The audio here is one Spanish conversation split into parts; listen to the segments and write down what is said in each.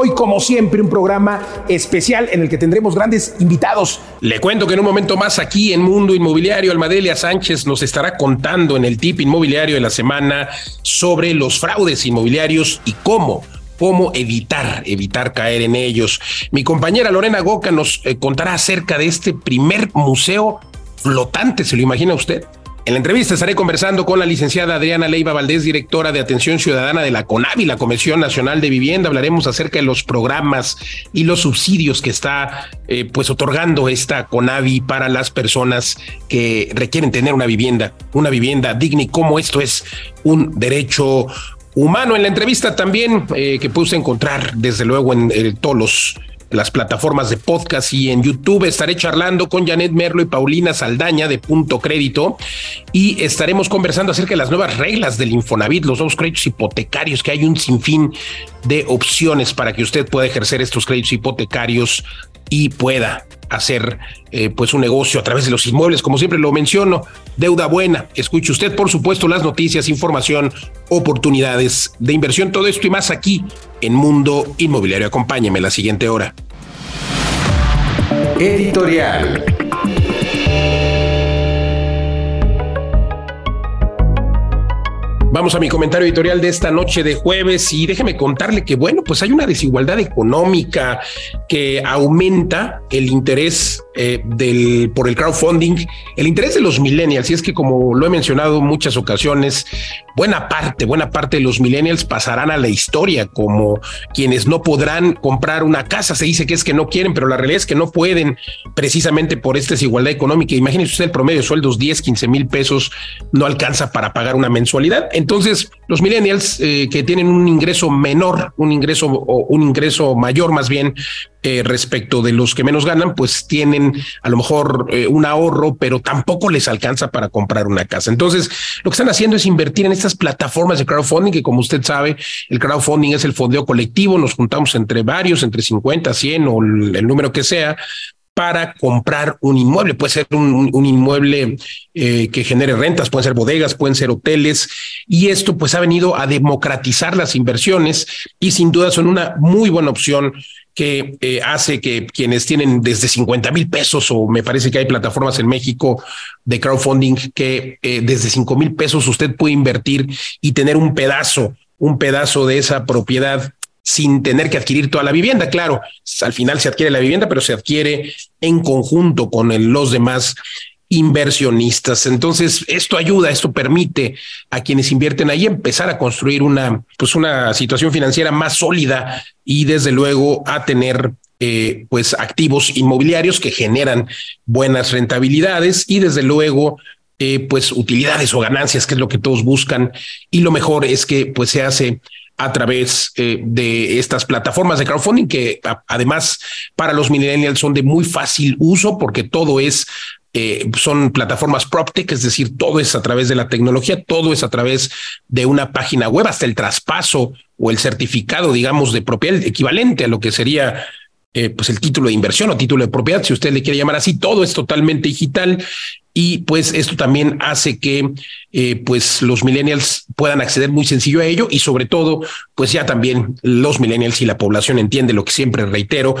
Hoy, como siempre, un programa especial en el que tendremos grandes invitados. Le cuento que en un momento más aquí en Mundo Inmobiliario, Almadelia Sánchez nos estará contando en el tip inmobiliario de la semana sobre los fraudes inmobiliarios y cómo cómo evitar, evitar caer en ellos. Mi compañera Lorena Goca nos eh, contará acerca de este primer museo flotante, ¿se lo imagina usted? En la entrevista estaré conversando con la licenciada Adriana Leiva Valdés, directora de Atención Ciudadana de la CONAVI, la Comisión Nacional de Vivienda. Hablaremos acerca de los programas y los subsidios que está eh, pues otorgando esta CONAVI para las personas que requieren tener una vivienda, una vivienda digna y cómo esto es un derecho humano. En la entrevista también eh, que puse encontrar desde luego en eh, todos los las plataformas de podcast y en YouTube. Estaré charlando con Janet Merlo y Paulina Saldaña de Punto Crédito y estaremos conversando acerca de las nuevas reglas del Infonavit, los nuevos créditos hipotecarios, que hay un sinfín de opciones para que usted pueda ejercer estos créditos hipotecarios y pueda hacer eh, pues un negocio a través de los inmuebles, como siempre lo menciono, deuda buena. Escuche usted, por supuesto, las noticias, información, oportunidades de inversión, todo esto y más aquí en Mundo Inmobiliario. Acompáñeme la siguiente hora. Editorial. Vamos a mi comentario editorial de esta noche de jueves y déjeme contarle que, bueno, pues hay una desigualdad económica que aumenta el interés eh, del, por el crowdfunding, el interés de los millennials. Y es que, como lo he mencionado en muchas ocasiones, buena parte, buena parte de los millennials pasarán a la historia como quienes no podrán comprar una casa. Se dice que es que no quieren, pero la realidad es que no pueden precisamente por esta desigualdad económica. Imagínense usted el promedio de sueldos 10, 15 mil pesos no alcanza para pagar una mensualidad. Entonces, los millennials eh, que tienen un ingreso menor, un ingreso o un ingreso mayor más bien eh, respecto de los que menos ganan, pues tienen a lo mejor eh, un ahorro, pero tampoco les alcanza para comprar una casa. Entonces, lo que están haciendo es invertir en estas plataformas de crowdfunding, que como usted sabe, el crowdfunding es el fondeo colectivo, nos juntamos entre varios, entre 50, 100 o el número que sea, para comprar un inmueble. Puede ser un, inmueble eh, que genere rentas, pueden ser bodegas, pueden ser hoteles, y esto pues ha venido a democratizar las inversiones y sin duda son una muy buena opción que eh, hace que quienes tienen desde 50 mil pesos, o me parece que hay plataformas en México de crowdfunding que eh, desde 5 mil pesos usted puede invertir y tener un pedazo, un pedazo de esa propiedad sin tener que adquirir toda la vivienda. Claro, al final se adquiere la vivienda, pero se adquiere en conjunto con los demás inversionistas. Entonces, esto ayuda, esto permite a quienes invierten ahí empezar a construir una, pues una situación financiera más sólida y desde luego a tener eh, pues activos inmobiliarios que generan buenas rentabilidades y desde luego eh, pues utilidades o ganancias, que es lo que todos buscan. Y lo mejor es que pues se hace a través eh, de estas plataformas de crowdfunding que además para los millennials son de muy fácil uso porque todo es eh, son plataformas PropTech, es decir, todo es a través de la tecnología, todo es a través de una página web, hasta el traspaso o el certificado, digamos, de propiedad equivalente a lo que sería eh, pues el título de inversión o título de propiedad, si usted le quiere llamar así, todo es totalmente digital y pues esto también hace que eh, pues los millennials puedan acceder muy sencillo a ello y sobre todo pues ya también los millennials y la población entiende lo que siempre reitero,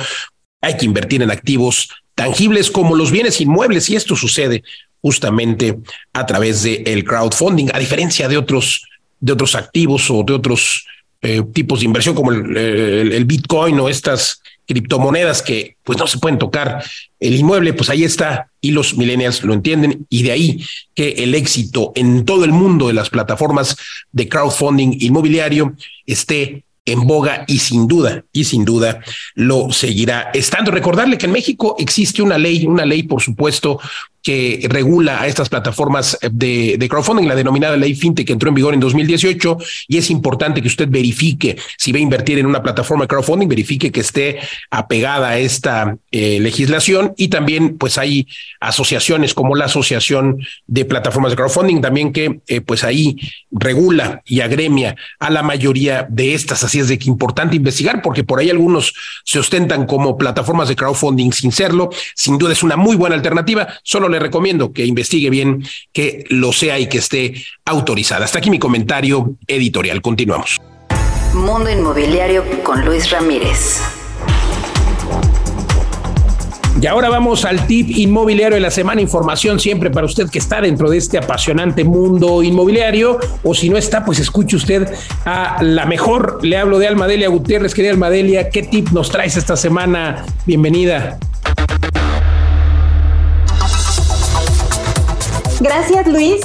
hay que invertir en activos tangibles como los bienes inmuebles y esto sucede justamente a través del el crowdfunding, a diferencia de otros de otros activos o de otros eh, tipos de inversión como el, el Bitcoin o estas criptomonedas que pues no se pueden tocar el inmueble, pues ahí está y los millennials lo entienden y de ahí que el éxito en todo el mundo de las plataformas de crowdfunding inmobiliario esté en boga y sin duda, y sin duda lo seguirá estando. Recordarle que en México existe una ley, una ley, por supuesto, que regula a estas plataformas de, de, crowdfunding, la denominada ley FinTech que entró en vigor en 2018 y es importante que usted verifique si va a invertir en una plataforma de crowdfunding, verifique que esté apegada a esta eh, legislación y también pues hay asociaciones como la Asociación de Plataformas de Crowdfunding también que eh, pues ahí regula y agremia a la mayoría de estas, así es de que importante investigar porque por ahí algunos se ostentan como plataformas de crowdfunding sin serlo, sin duda es una muy buena alternativa, solo le recomiendo que investigue bien, que lo sea y que esté autorizada. Hasta aquí mi comentario editorial. Continuamos. Mundo Inmobiliario con Luis Ramírez. Y ahora vamos al tip inmobiliario de la semana. Información siempre para usted que está dentro de este apasionante mundo inmobiliario. O si no está, pues escuche usted a la mejor. Le hablo de Almadelia Gutiérrez. Querida Almadelia, ¿qué tip nos traes esta semana? Bienvenida. Gracias Luis.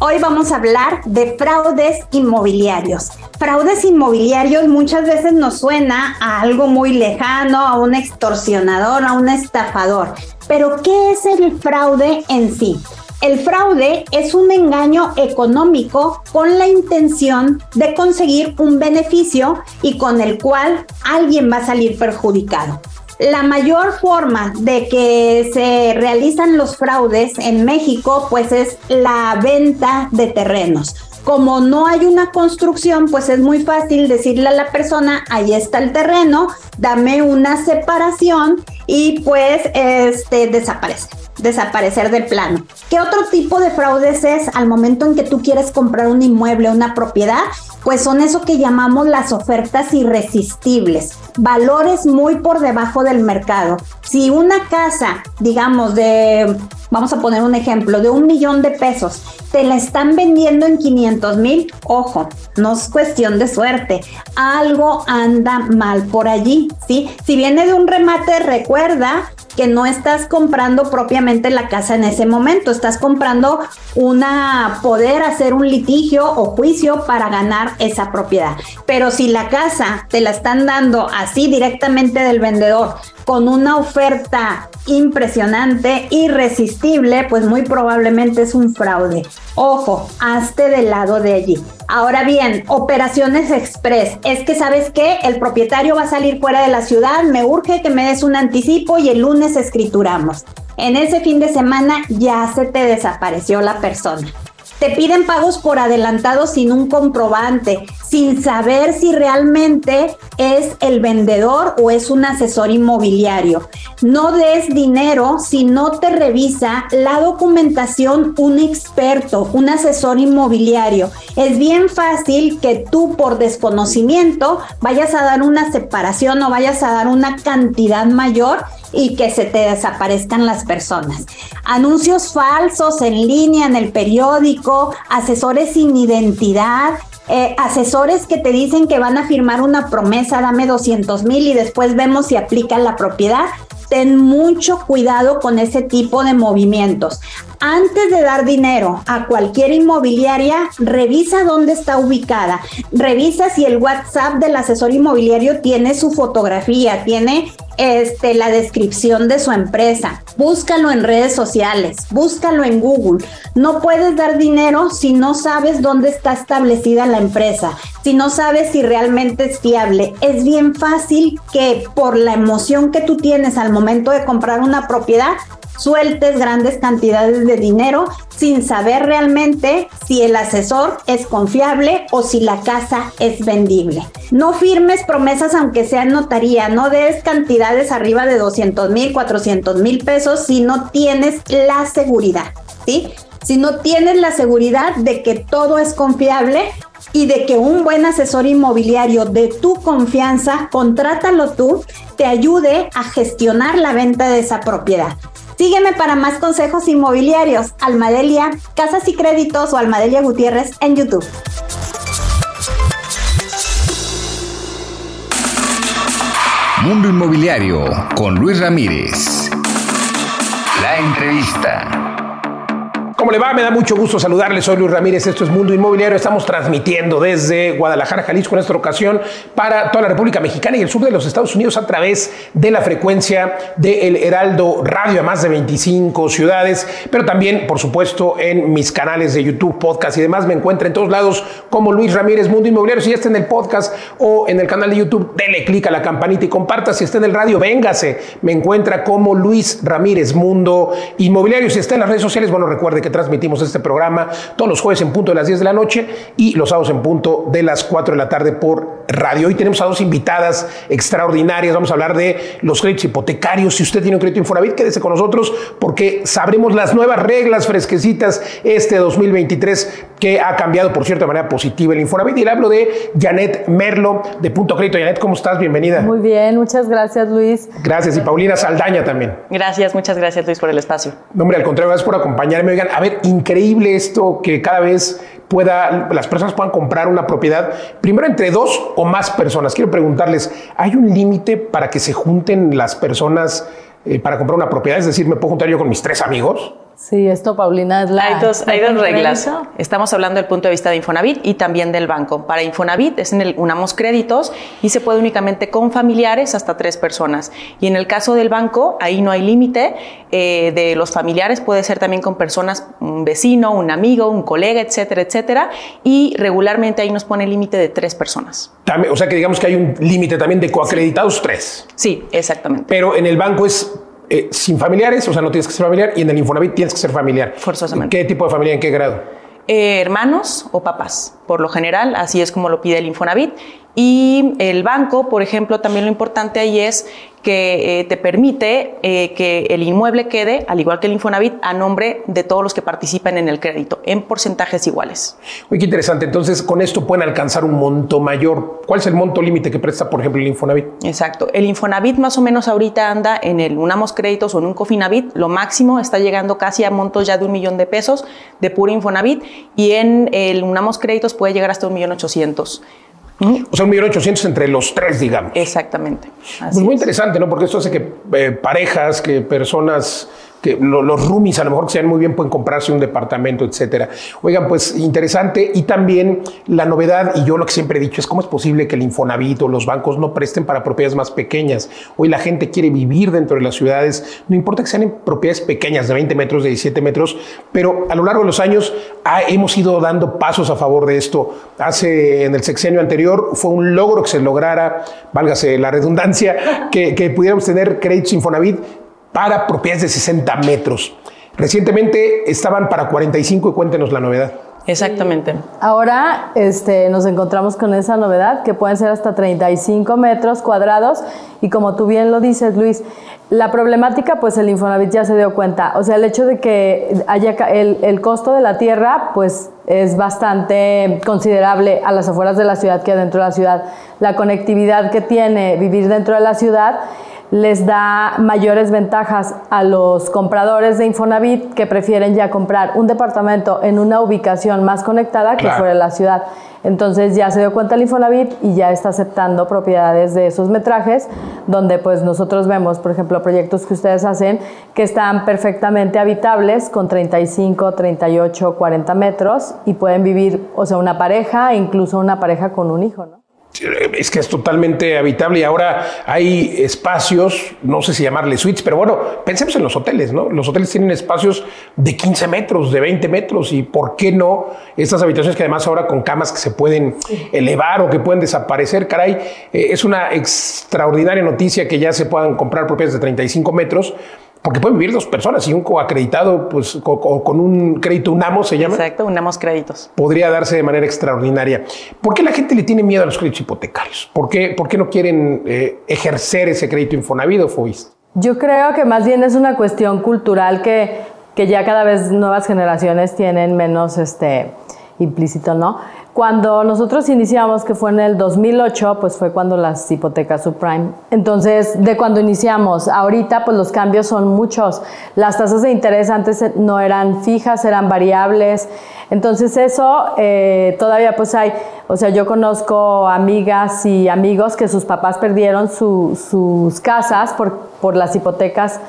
Hoy vamos a hablar de fraudes inmobiliarios. Fraudes inmobiliarios muchas veces nos suena a algo muy lejano, a un extorsionador, a un estafador. Pero ¿qué es el fraude en sí? El fraude es un engaño económico con la intención de conseguir un beneficio y con el cual alguien va a salir perjudicado. La mayor forma de que se realizan los fraudes en México, pues es la venta de terrenos. Como no hay una construcción, pues es muy fácil decirle a la persona, ahí está el terreno, dame una separación y pues este desaparece desaparecer del plano. ¿Qué otro tipo de fraudes es al momento en que tú quieres comprar un inmueble, una propiedad? Pues son eso que llamamos las ofertas irresistibles, valores muy por debajo del mercado. Si una casa, digamos, de, vamos a poner un ejemplo, de un millón de pesos, te la están vendiendo en 500 mil, ojo, no es cuestión de suerte, algo anda mal por allí, ¿sí? Si viene de un remate, recuerda que no estás comprando propiamente la casa en ese momento, estás comprando una poder hacer un litigio o juicio para ganar esa propiedad. Pero si la casa te la están dando así directamente del vendedor con una oferta impresionante, irresistible, pues muy probablemente es un fraude. Ojo, hazte del lado de allí. Ahora bien, operaciones express. Es que sabes que el propietario va a salir fuera de la ciudad, me urge que me des un anticipo y el lunes escrituramos. En ese fin de semana ya se te desapareció la persona. Te piden pagos por adelantado sin un comprobante, sin saber si realmente es el vendedor o es un asesor inmobiliario. No des dinero si no te revisa la documentación un experto, un asesor inmobiliario. Es bien fácil que tú por desconocimiento vayas a dar una separación o vayas a dar una cantidad mayor y que se te desaparezcan las personas. Anuncios falsos en línea en el periódico, asesores sin identidad, eh, asesores que te dicen que van a firmar una promesa, dame 200 mil y después vemos si aplican la propiedad. Ten mucho cuidado con ese tipo de movimientos. Antes de dar dinero a cualquier inmobiliaria, revisa dónde está ubicada. Revisa si el WhatsApp del asesor inmobiliario tiene su fotografía, tiene este, la descripción de su empresa. Búscalo en redes sociales, búscalo en Google. No puedes dar dinero si no sabes dónde está establecida la empresa, si no sabes si realmente es fiable. Es bien fácil que por la emoción que tú tienes al momento de comprar una propiedad, sueltes grandes cantidades de dinero sin saber realmente si el asesor es confiable o si la casa es vendible. No firmes promesas aunque sea notaría, no des cantidades arriba de 200 mil, 400 mil pesos si no tienes la seguridad, ¿sí? Si no tienes la seguridad de que todo es confiable y de que un buen asesor inmobiliario de tu confianza, contrátalo tú, te ayude a gestionar la venta de esa propiedad. Sígueme para más consejos inmobiliarios. Almadelia, Casas y Créditos o Almadelia Gutiérrez en YouTube. Mundo Inmobiliario con Luis Ramírez. La entrevista. ¿Cómo le va? Me da mucho gusto saludarles. Soy Luis Ramírez. Esto es Mundo Inmobiliario. Estamos transmitiendo desde Guadalajara, Jalisco, en esta ocasión para toda la República Mexicana y el sur de los Estados Unidos a través de la frecuencia del Heraldo Radio a más de 25 ciudades, pero también, por supuesto, en mis canales de YouTube, podcast y demás. Me encuentra en todos lados como Luis Ramírez Mundo Inmobiliario. Si ya está en el podcast o en el canal de YouTube, dele clic a la campanita y comparta. Si está en el radio, véngase. Me encuentra como Luis Ramírez Mundo Inmobiliario. Si está en las redes sociales, bueno, recuerde que transmitimos este programa todos los jueves en punto de las 10 de la noche y los sábados en punto de las 4 de la tarde por radio. Hoy tenemos a dos invitadas extraordinarias. Vamos a hablar de los créditos hipotecarios. Si usted tiene un crédito Infonavit, quédese con nosotros porque sabremos las nuevas reglas fresquecitas este 2023 que ha cambiado, por cierto, de manera positiva el Infonavit. Y le hablo de Janet Merlo de Punto Crédito. Janet, ¿cómo estás? Bienvenida. Muy bien, muchas gracias, Luis. Gracias. Y Paulina Saldaña también. Gracias, muchas gracias, Luis, por el espacio. No, hombre, al contrario, gracias por acompañarme. Oigan, a ver, increíble esto que cada vez pueda, las personas puedan comprar una propiedad, primero entre dos o más personas. Quiero preguntarles, ¿hay un límite para que se junten las personas eh, para comprar una propiedad? Es decir, ¿me puedo juntar yo con mis tres amigos? Sí, esto, Paulina, es la. Hay dos, hay dos reglas. Estamos hablando del punto de vista de Infonavit y también del banco. Para Infonavit es en el Unamos Créditos y se puede únicamente con familiares hasta tres personas. Y en el caso del banco, ahí no hay límite. eh, de los familiares puede ser también con personas, un vecino, un amigo, un colega, etcétera, etcétera. Y regularmente ahí nos pone límite de tres personas. También, o sea que digamos que hay un límite también de coacreditados tres. Sí, exactamente. Pero en el banco es eh, sin familiares, o sea, no tienes que ser familiar, y en el Infonavit tienes que ser familiar. Forzosamente. ¿Qué tipo de familia, en qué grado? Eh, hermanos o papás, por lo general, así es como lo pide el Infonavit. Y el banco, por ejemplo, también lo importante ahí es que eh, te permite eh, que el inmueble quede, al igual que el Infonavit, a nombre de todos los que participan en el crédito, en porcentajes iguales. Uy, qué interesante. Entonces, con esto pueden alcanzar un monto mayor. ¿Cuál es el monto límite que presta, por ejemplo, el Infonavit? Exacto. El Infonavit más o menos ahorita anda en el Unamos Créditos o en un Cofinavit. Lo máximo está llegando casi a montos ya de un millón de pesos de puro Infonavit. Y en el Unamos Créditos puede llegar hasta un millón ochocientos. O sea, un millón ochocientos entre los tres, digamos. Exactamente. Así Pues muy es. interesante, ¿no? Porque esto hace que eh, parejas, que personas, que lo- los roomies a lo mejor que sean muy bien pueden comprarse un departamento, etcétera. Oigan, pues interesante. Y también la novedad, y yo lo que siempre he dicho es cómo es posible que el Infonavit o los bancos no presten para propiedades más pequeñas. Hoy la gente quiere vivir dentro de las ciudades, no importa que sean propiedades pequeñas de 20 metros, de 17 metros, pero a lo largo de los años hemos ido dando pasos a favor de esto. Hace en el sexenio anterior fue un logro que se lograra, válgase la redundancia, que, que pudiéramos tener créditos Infonavit para propiedades de 60 metros. Recientemente estaban para 45 y cuéntenos la novedad. Exactamente. Ahora este, nos encontramos con esa novedad que pueden ser hasta 35 metros cuadrados y como tú bien lo dices, Luis, la problemática, pues el Infonavit ya se dio cuenta. O sea, el hecho de que haya el, el costo de la tierra, pues es bastante considerable a las afueras de la ciudad que dentro de la ciudad. La conectividad que tiene vivir dentro de la ciudad les da mayores ventajas a los compradores de Infonavit que prefieren ya comprar un departamento en una ubicación más conectada que Claro. fuera de la ciudad. Entonces ya se dio cuenta el Infonavit y ya está aceptando propiedades de esos metrajes, donde pues nosotros vemos, por ejemplo, proyectos que ustedes hacen que están perfectamente habitables con 35, 38, 40 metros y pueden vivir, o sea, una pareja, incluso una pareja con un hijo, ¿no? Es que es totalmente habitable y ahora hay espacios, no sé si llamarle suites, pero bueno, pensemos en los hoteles, ¿no? Los hoteles tienen espacios de 15 metros, de 20 metros y ¿por qué no estas habitaciones que además ahora con camas que se pueden elevar o que pueden desaparecer? Caray, eh, es una extraordinaria noticia que ya se puedan comprar propiedades de 35 metros. Porque pueden vivir dos personas y un coacreditado, pues co- co- con un crédito UNAMO se llama Exacto, unamos créditos. podría darse de manera extraordinaria. ¿Por qué la gente le tiene miedo a los créditos hipotecarios? ¿Por qué, por qué no quieren eh, ejercer ese crédito Infonavit o FOIS? Yo creo que más bien es una cuestión cultural que, que ya cada vez nuevas generaciones tienen menos este, implícito, ¿no? Cuando nosotros iniciamos, que fue en el 2008, pues fue cuando las hipotecas subprime. Entonces, de cuando iniciamos, ahorita pues los cambios son muchos. Las tasas de interés antes no eran fijas, eran variables. Entonces eso eh, todavía pues hay, o sea, yo conozco amigas y amigos que sus papás perdieron sus casas por, por las hipotecas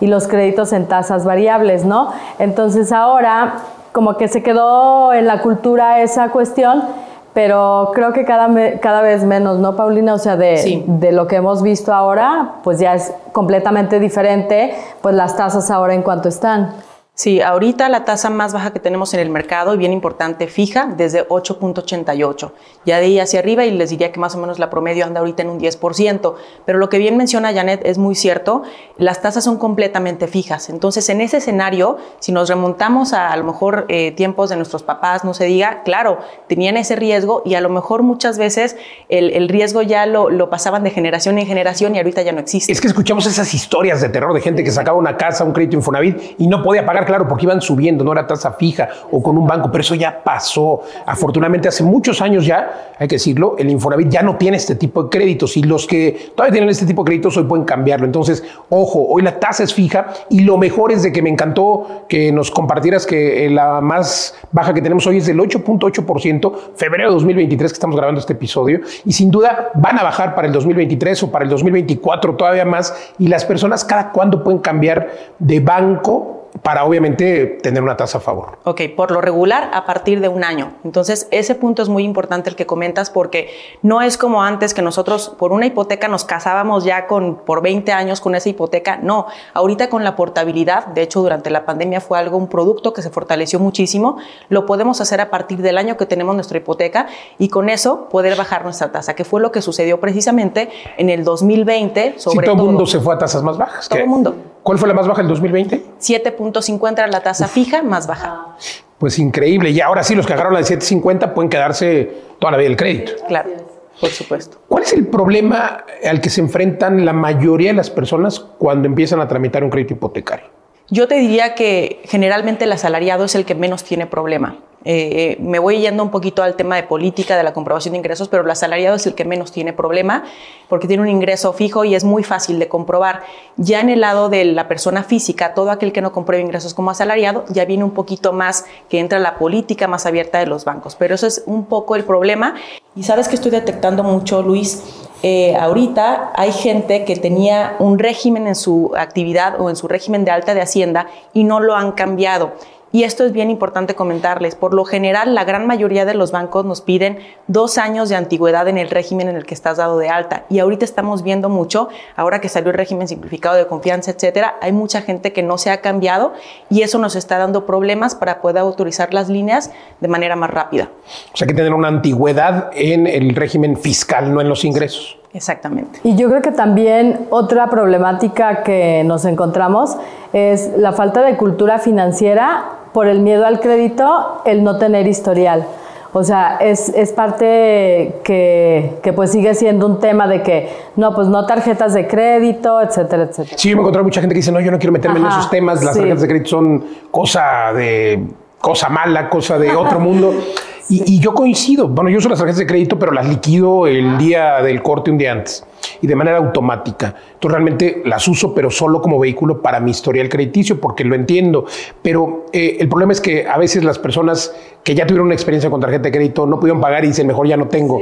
y los créditos en tasas variables, ¿no? Entonces ahora como que se quedó en la cultura esa cuestión, pero creo que cada, cada vez menos, ¿no, Paulina? O sea, de, de lo que hemos visto ahora, pues ya es completamente diferente, pues las tasas ahora en cuanto están. Sí, ahorita la tasa más baja que tenemos en el mercado, y bien importante, fija, desde 8.88. Ya de ahí hacia arriba, y les diría que más o menos la promedio anda ahorita en un 10%. Pero lo que bien menciona Janet es muy cierto, las tasas son completamente fijas. Entonces, en ese escenario, si nos remontamos a a lo mejor eh, tiempos de nuestros papás, no se diga, claro, tenían ese riesgo y a lo mejor muchas veces el, riesgo ya lo, lo, pasaban de generación en generación y ahorita ya no existe. Es que escuchamos esas historias de terror de gente que sacaba una casa, un crédito Infonavit y no podía pagar claro, porque iban subiendo, no era tasa fija o con un banco, pero eso ya pasó. Afortunadamente, hace muchos años ya, hay que decirlo, el Infonavit ya no tiene este tipo de créditos y los que todavía tienen este tipo de créditos hoy pueden cambiarlo. Entonces, ojo, hoy la tasa es fija y lo mejor es de que me encantó que nos compartieras que eh, la más baja que tenemos hoy es del 8.8%, febrero de 2023 que estamos grabando este episodio y sin duda van a bajar para el 2023 o para el 2024 todavía más y las personas cada cuándo pueden cambiar de banco para obviamente tener una tasa a favor. Ok, por lo regular a partir de un año. Entonces, ese punto es muy importante el que comentas porque no es como antes que nosotros por una hipoteca nos casábamos ya con por 20 años con esa hipoteca. No, ahorita con la portabilidad, de hecho durante la pandemia fue algo un producto que se fortaleció muchísimo, lo podemos hacer a partir del año que tenemos nuestra hipoteca y con eso poder bajar nuestra tasa, que fue lo que sucedió precisamente en el 2020 sobre todo el mundo se fue a tasas más bajas. Todo el mundo. ¿Cuál fue la más baja el 2020? 7.50 era la tasa fija más baja. Pues increíble. Y ahora sí, los que agarraron la de 7.50 pueden quedarse toda la vida el crédito. Claro, por supuesto. ¿Cuál es el problema al que se enfrentan la mayoría de las personas cuando empiezan a tramitar un crédito hipotecario? Yo te diría que generalmente el asalariado es el que menos tiene problema. Eh, me voy yendo un poquito al tema de política, de la comprobación de ingresos, pero el asalariado es el que menos tiene problema porque tiene un ingreso fijo y es muy fácil de comprobar. Ya en el lado de la persona física, todo aquel que no compruebe ingresos como asalariado, ya viene un poquito más que entra la política más abierta de los bancos. Pero eso es un poco el problema. Y sabes que estoy detectando mucho, Luis, eh, ahorita hay gente que tenía un régimen en su actividad o en su régimen de alta de Hacienda y no lo han cambiado. Y esto es bien importante comentarles. Por lo general, la gran mayoría de los bancos nos piden dos años de antigüedad en el régimen en el que estás dado de alta. Y ahorita estamos viendo mucho, ahora que salió el régimen simplificado de confianza, etcétera, hay mucha gente que no se ha cambiado y eso nos está dando problemas para poder autorizar las líneas de manera más rápida. O sea, que tener una antigüedad en el régimen fiscal, no en los ingresos. Exactamente. Y yo creo que también otra problemática que nos encontramos es la falta de cultura financiera por el miedo al crédito, el no tener historial. O sea, es, es parte que, que, pues sigue siendo un tema de que, no, pues no tarjetas de crédito, etcétera, etcétera. Sí, yo me encontré mucha gente que dice, no, yo no quiero meterme en esos temas, las tarjetas de crédito son cosa de, cosa mala, cosa de otro mundo. Y, yo coincido. Bueno, yo uso las tarjetas de crédito, pero las liquido el día del corte un día antes y de manera automática. Entonces realmente las uso, pero solo como vehículo para mi historial crediticio, porque lo entiendo. Pero eh, el problema es que a veces las personas que ya tuvieron una experiencia con tarjeta de crédito no pudieron pagar y dicen, mejor ya no tengo.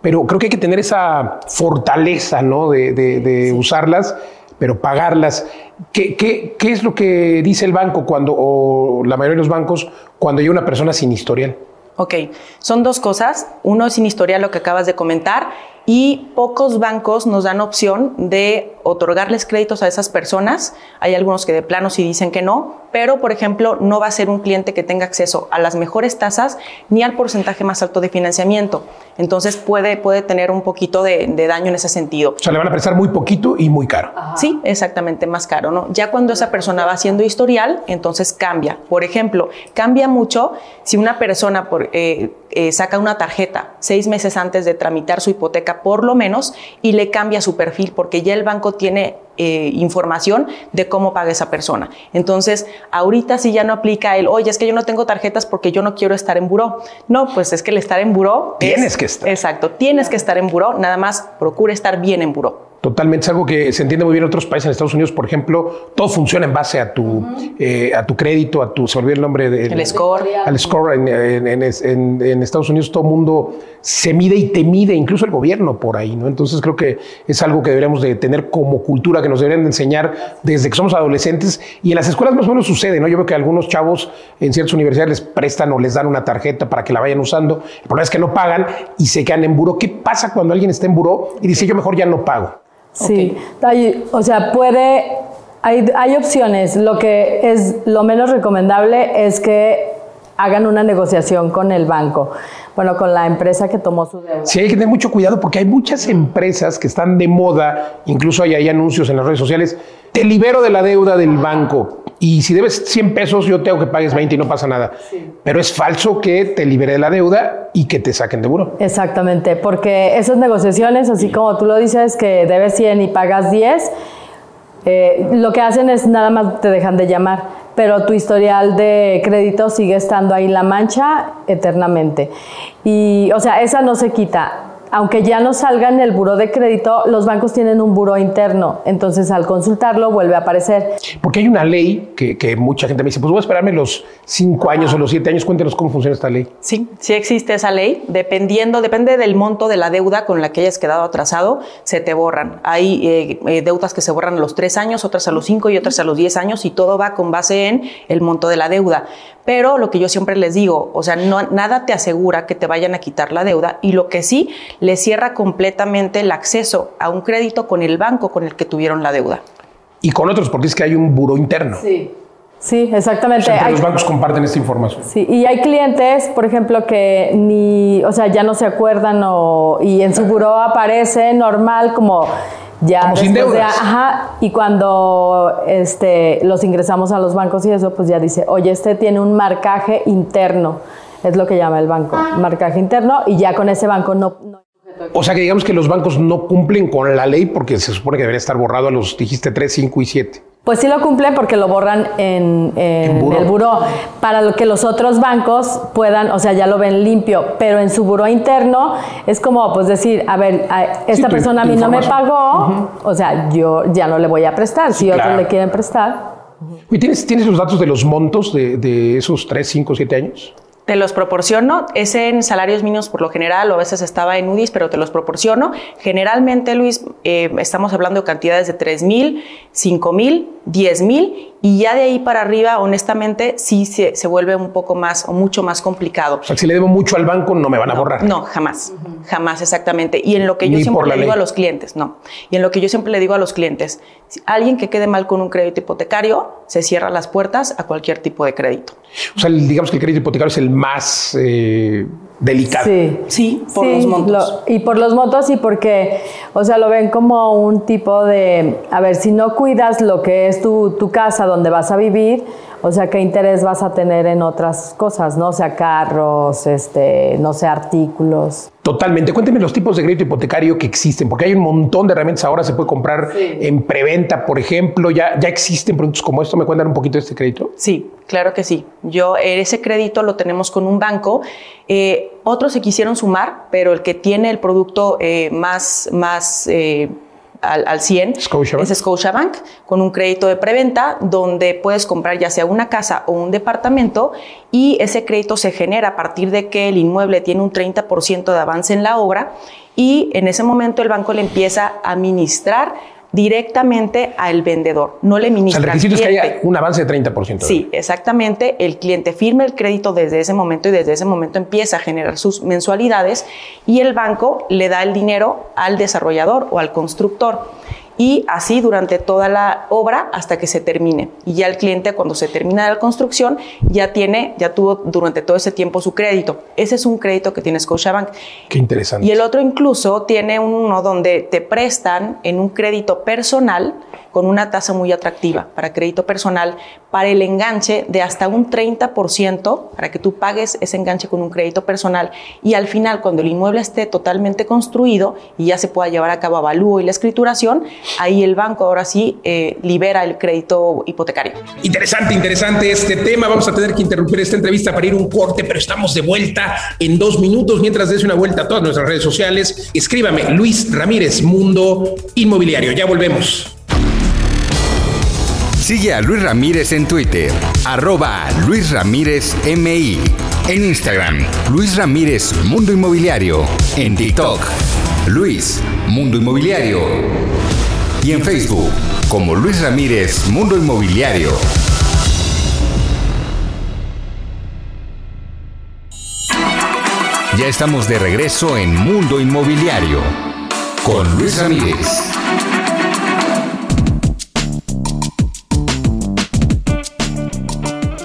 Pero creo que hay que tener esa fortaleza, ¿no? De, usarlas, pero pagarlas. ¿Qué, ¿Qué, qué, es lo que dice el banco cuando, o la mayoría de los bancos, cuando hay una persona sin historial? Ok, son dos cosas. Uno es sin historial, lo que acabas de comentar, y pocos bancos nos dan opción de otorgarles créditos a esas personas. Hay algunos que de plano sí dicen que no, pero por ejemplo no va a ser un cliente que tenga acceso a las mejores tasas ni al porcentaje más alto de financiamiento. Entonces puede, puede tener un poquito de, daño en ese sentido. O sea, le van a prestar muy poquito y muy caro. Sí, exactamente, más caro. ¿no? Ya cuando esa persona va haciendo historial, entonces cambia. Por ejemplo, cambia mucho si una persona, por, eh, eh, saca una tarjeta seis meses antes de tramitar su hipoteca, por lo menos, y le cambia su perfil, porque ya el banco tiene eh, información de cómo paga esa persona. Entonces, ahorita sí ya no aplica el, oye, es que yo no tengo tarjetas porque yo no quiero estar en buró. No, pues es que el estar en buró. Tienes que estar. Exacto, tienes que estar en buró, nada más procura estar bien en buró. Totalmente, es algo que se entiende muy bien en otros países, en Estados Unidos, por ejemplo, todo funciona en base a tu, eh, a tu crédito, a tu, se olvidó el nombre de... El score. Al score. En, en- en- en Estados Unidos todo el mundo se mide y te mide, incluso el gobierno por ahí, ¿no? Entonces creo que es algo que deberíamos de tener como cultura, que nos deberían de enseñar desde que somos adolescentes y en las escuelas más o menos sucede, ¿no? Yo veo que algunos chavos en ciertas universidades les prestan o les dan una tarjeta para que la vayan usando, el problema es que no pagan y se quedan en buró. ¿Qué pasa cuando alguien está en buró y dice yo mejor ya no pago? Sí, Hay- o sea, puede, hay, hay opciones. Lo que es lo menos recomendable es que hagan una negociación con el banco, bueno, con la empresa que tomó su deuda. Sí, hay que tener mucho cuidado porque hay muchas empresas que están de moda, incluso hay anuncios en las redes sociales, te libero de la deuda del banco y si debes 100 pesos yo tengo que pagues 20 y no pasa nada. Pero es falso que te libere de la deuda y que te saquen de buro. Exactamente, porque esas negociaciones, así como tú lo dices, que debes 100 y pagas 10, eh, lo que hacen es nada más te dejan de llamar, pero tu historial de crédito sigue estando ahí la mancha eternamente. Y, o sea, esa no se quita. Aunque ya no salga en el buró de crédito, los bancos tienen un buró interno, entonces al consultarlo vuelve a aparecer. Porque hay una ley que, que mucha gente me dice, pues voy a esperarme los 5 años o los 7 años, cuéntenos cómo funciona esta ley. Sí, sí existe esa ley. Dependiendo, depende del monto de la deuda con la que hayas quedado atrasado, se te borran. Hay eh, eh, deudas que se borran a los tres años, otras a los cinco y otras a los 10 años, y todo va con base en el monto de la deuda. Pero lo que yo siempre les digo, o sea, no, nada te asegura que te vayan a quitar la deuda y lo que sí le cierra completamente el acceso a un crédito con el banco con el que tuvieron la deuda. Y con otros, porque es que hay un buró interno. Sí. Sí, O exactamente. sea, entre Hay- los bancos comparten esta información. Sí, y hay clientes, por ejemplo, que ni, o sea, ya no se acuerdan o, y en su buró aparece normal como ya Como sin de- deudas. ajá, y cuando este, los ingresamos a los bancos y eso, pues ya dice, oye, este tiene un marcaje interno, es lo que llama el banco, marcaje interno, y ya con ese banco no, no O sea que digamos que los bancos no cumplen con la ley porque se supone que debería estar borrado a los, dijiste, 3, 5 y 7. Pues sí lo cumplen porque lo borran en, en En buró. el buró para lo que los otros bancos puedan, o sea, ya lo ven limpio, pero en su buró interno es como pues decir, a ver, a- esta tu- persona a tu mí no me pagó, o sea, yo ya no le voy a prestar, si otros claro. le quieren prestar. Oye, ¿tienes, ¿Tienes los datos de los montos de, de esos 3, 5, 7 años? Te los proporciono, es en salarios mínimos por lo general, o a veces estaba en UDIs, pero te los proporciono. Generalmente, Luis, eh, estamos hablando de cantidades de 3 mil, 5 mil, 10 mil, y ya de ahí para arriba, honestamente, sí se, se vuelve un poco más o mucho más complicado. O sea, si le debo mucho al banco, no me van a borrar. No, jamás, jamás exactamente. Y en lo que yo siempre le digo a los clientes, no. Y en lo que yo siempre le digo a los clientes, si alguien que quede mal con un crédito hipotecario, se cierra las puertas a cualquier tipo de crédito. O sea, el- digamos que el crédito hipotecario es el más eh, delicado. Sí. Sí, por Sí, los montos. lo- y por los montos y porque, o sea, lo ven como un tipo de, a ver, si no cuidas lo que es tu, tu casa donde vas a vivir, o sea, qué interés vas a tener en otras cosas, ¿no? O sea, carros, este, no sé, artículos. Totalmente. Cuénteme los tipos de crédito hipotecario que existen, porque hay un montón de herramientas ahora. Se puede comprar en preventa, por ejemplo. Ya, ya existen productos como esto. ¿Me cuentan un poquito de este crédito? Sí, claro que sí. Yo, eh, ese crédito lo tenemos con un banco. Eh, otros se quisieron sumar, pero el que tiene el producto eh, más, más eh, al, al 100 Scotiabank. es Scotiabank, con un crédito de preventa donde puedes comprar ya sea una casa o un departamento y ese crédito se genera a partir de que el inmueble tiene un 30% de avance en la obra y en ese momento el banco le empieza a administrar directamente al vendedor, no le O sea, ministra el requisito es que haya un avance de 30%. Sí, exactamente. El cliente firma el crédito desde ese momento y desde ese momento empieza a generar sus mensualidades y el banco le da el dinero al desarrollador o al constructor. Y así durante toda la obra hasta que se termine. Y ya el cliente cuando se termina la construcción ya tiene, ya tuvo durante todo ese tiempo su crédito. Ese es un crédito que tiene Scotiabank. Qué interesante. Y el otro incluso tiene uno donde te prestan en un crédito personal con una tasa muy atractiva para crédito personal, para el enganche de hasta un 30%, para que tú pagues ese enganche con un crédito personal y al final, cuando el inmueble esté totalmente construido y ya se pueda llevar a cabo avalúo y la escrituración, ahí el banco ahora sí eh, libera el crédito hipotecario. Interesante, interesante este tema. Vamos a tener que interrumpir esta entrevista para ir un corte, pero estamos de vuelta en dos minutos. Mientras des una vuelta a todas nuestras redes sociales, escríbame Luis Ramírez, Mundo Inmobiliario. Ya volvemos. Sigue a Luis Ramírez en Twitter, arroba Luis Ramírez MI. En Instagram, Luis Ramírez Mundo Inmobiliario. En TikTok, Luis Mundo Inmobiliario. Y en Facebook, como Luis Ramírez Mundo Inmobiliario. Ya estamos de regreso en Mundo Inmobiliario con Luis Ramírez.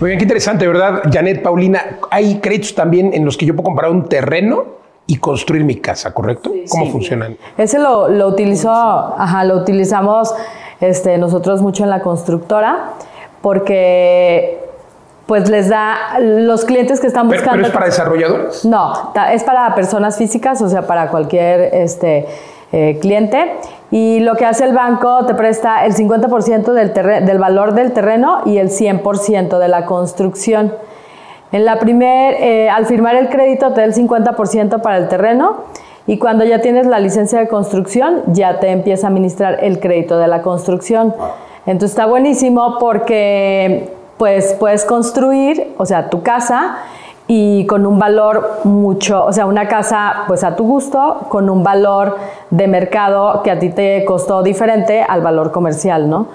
Muy bien, qué interesante, ¿verdad? Janet, Paulina, hay créditos también en los que yo puedo comprar un terreno y construir mi casa, ¿correcto? ¿Cómo Sí. funcionan? Ese lo, lo utilizó, ajá, lo utilizamos este, nosotros mucho en la constructora porque pues les da los clientes que están Pero, buscando. pero es para desarrolladores. No, es para personas físicas, o sea, para cualquier este, eh, cliente. Y lo que hace el banco te presta el 50% del, del valor del terreno y el 100% de la construcción. En la primer, eh, al firmar el crédito te da el 50% para el terreno y cuando ya tienes la licencia de construcción ya te empieza a administrar el crédito de la construcción. Entonces está buenísimo porque pues puedes construir, o sea, tu casa y con un valor mucho, o sea, una casa pues a tu gusto, con un valor de mercado que a ti te costó diferente al valor comercial, ¿no?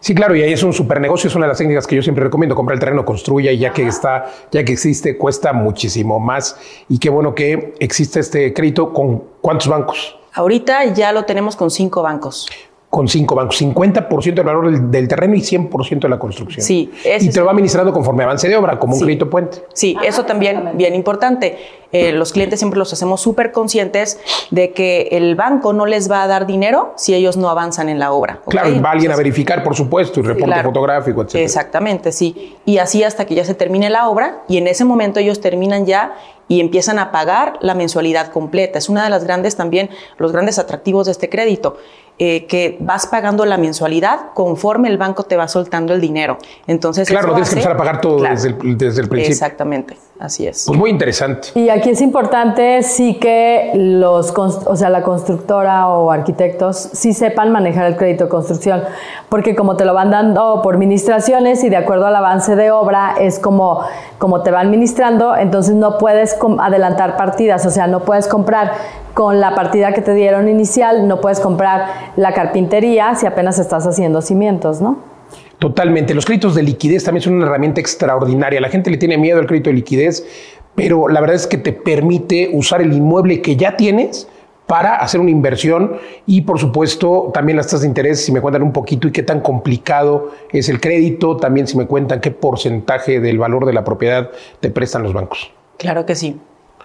Sí, claro, y ahí es un super negocio, es una de las técnicas que yo siempre recomiendo, comprar el terreno, construya y ya que está, ya que existe, cuesta muchísimo más. Y qué bueno que existe este crédito con cuántos bancos. Ahorita ya lo tenemos con cinco bancos. Con cinco bancos, 50% del valor del, del terreno y 100% de la construcción. Sí, Y es te lo va administrando conforme avance de obra, como un crédito puente. Sí, eso también bien importante. Eh, los clientes siempre los hacemos súper conscientes de que el banco no les va a dar dinero si ellos no avanzan en la obra. ¿ok? Claro, y va alguien a verificar, por supuesto, y reporte Claro. fotográfico, etc. Exactamente, sí. Y así hasta que ya se termine la obra y en ese momento ellos terminan ya y empiezan a pagar la mensualidad completa. Es una de las grandes también, los grandes atractivos de este crédito, eh, que vas pagando la mensualidad conforme el banco te va soltando el dinero. Entonces, Claro, no tienes que empezar a pagar todo Claro. desde, el, desde el principio. Exactamente, así es. Pues muy interesante. Y aquí es importante sí que los, o sea, la constructora o arquitectos sí sepan manejar el crédito de construcción, porque como te lo van dando por administraciones y de acuerdo al avance de obra es como, como te van administrando, entonces no puedes com- adelantar partidas, o sea, no puedes comprar con la partida que te dieron inicial, no puedes comprar la carpintería si apenas estás haciendo cimientos, ¿no? Totalmente. Los créditos de liquidez también son una herramienta extraordinaria. La gente le tiene miedo al crédito de liquidez, pero la verdad es que te permite usar el inmueble que ya tienes para hacer una inversión y por supuesto también las tasas de interés, si me cuentan un poquito y qué tan complicado es el crédito, también si me cuentan qué porcentaje del valor de la propiedad te prestan los bancos. Claro que sí.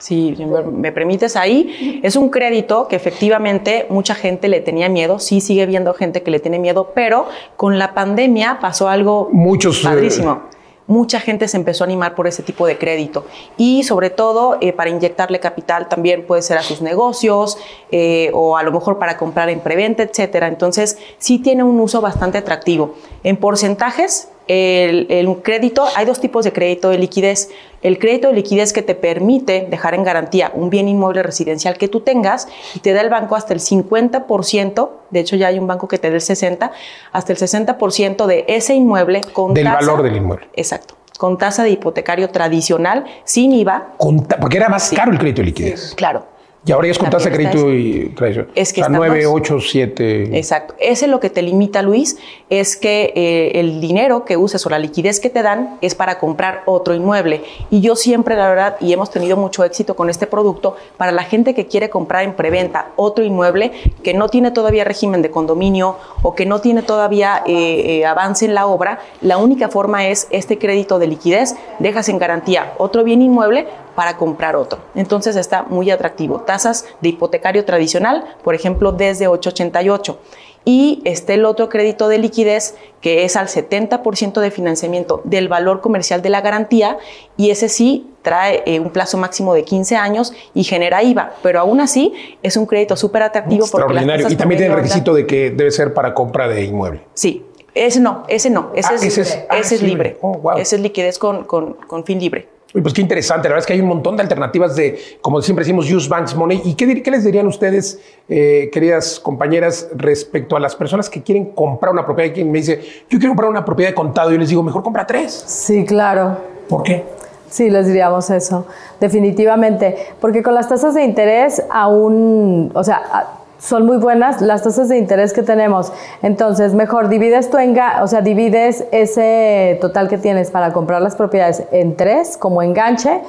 Si me- permites ahí, es un crédito que efectivamente mucha gente le tenía miedo, sí sigue viendo gente que le tiene miedo, pero con la pandemia pasó algo Muchos, eh, padrísimo. Mucha gente se empezó a animar por ese tipo de crédito y sobre todo eh, para inyectarle capital también puede ser a sus negocios eh, o a lo mejor para comprar en preventa, etcétera. Entonces sí tiene un uso bastante atractivo. En porcentajes el, el crédito, hay dos tipos de crédito de liquidez. El crédito de liquidez que te permite dejar en garantía un bien inmueble residencial que tú tengas y te da el banco hasta el 50%, de hecho ya hay un banco que te da el 60%, hasta el 60% de ese inmueble con Del tasa- valor del inmueble. Exacto, con tasa de hipotecario tradicional, sin IVA, Con porque era más caro el crédito de liquidez. claro. Y ahora ya es con tasa de crédito y tradición. Es que o sea, está 9, más- 8, 7. Exacto. Ese lo que te limita, Luis, es que eh, el dinero que uses o la liquidez que te dan es para comprar otro inmueble. Y yo siempre, la verdad, y hemos tenido mucho éxito con este producto, para la gente que quiere comprar en preventa otro inmueble que no tiene todavía régimen de condominio o que no tiene todavía eh, eh, avance en la obra, la única forma es este crédito de liquidez, dejas en garantía otro bien inmueble para comprar otro. Entonces está muy atractivo. Tasas de hipotecario tradicional, por ejemplo, desde 888. Y está el otro crédito de liquidez que es al 70% de financiamiento del valor comercial de la garantía y ese sí trae eh, un plazo máximo de 15 años y genera IVA, pero aún así es un crédito súper atractivo Extraordinario. Y también tiene el requisito de que debe ser para compra de inmueble. Sí, ese no, ese no, ese Ah, es, ese es- ah, ese es es libre. libre. Oh, wow. Ese es liquidez con, con, con fin libre. Uy, pues qué interesante. La verdad es que hay un montón de alternativas de, como siempre decimos, use banks money. ¿Y qué, les dirían ustedes, eh, queridas compañeras, respecto a las personas que quieren comprar una propiedad? Quien me dice, yo quiero comprar una propiedad de contado, yo les digo, mejor compra tres. Sí, claro. ¿Por qué? Sí, les diríamos eso, definitivamente, porque con las tasas de interés aún, o sea, son muy buenas las tasas de interés que tenemos. Entonces, mejor divides tu enga, o sea, divides ese total que tienes para comprar las propiedades en tres como enganche,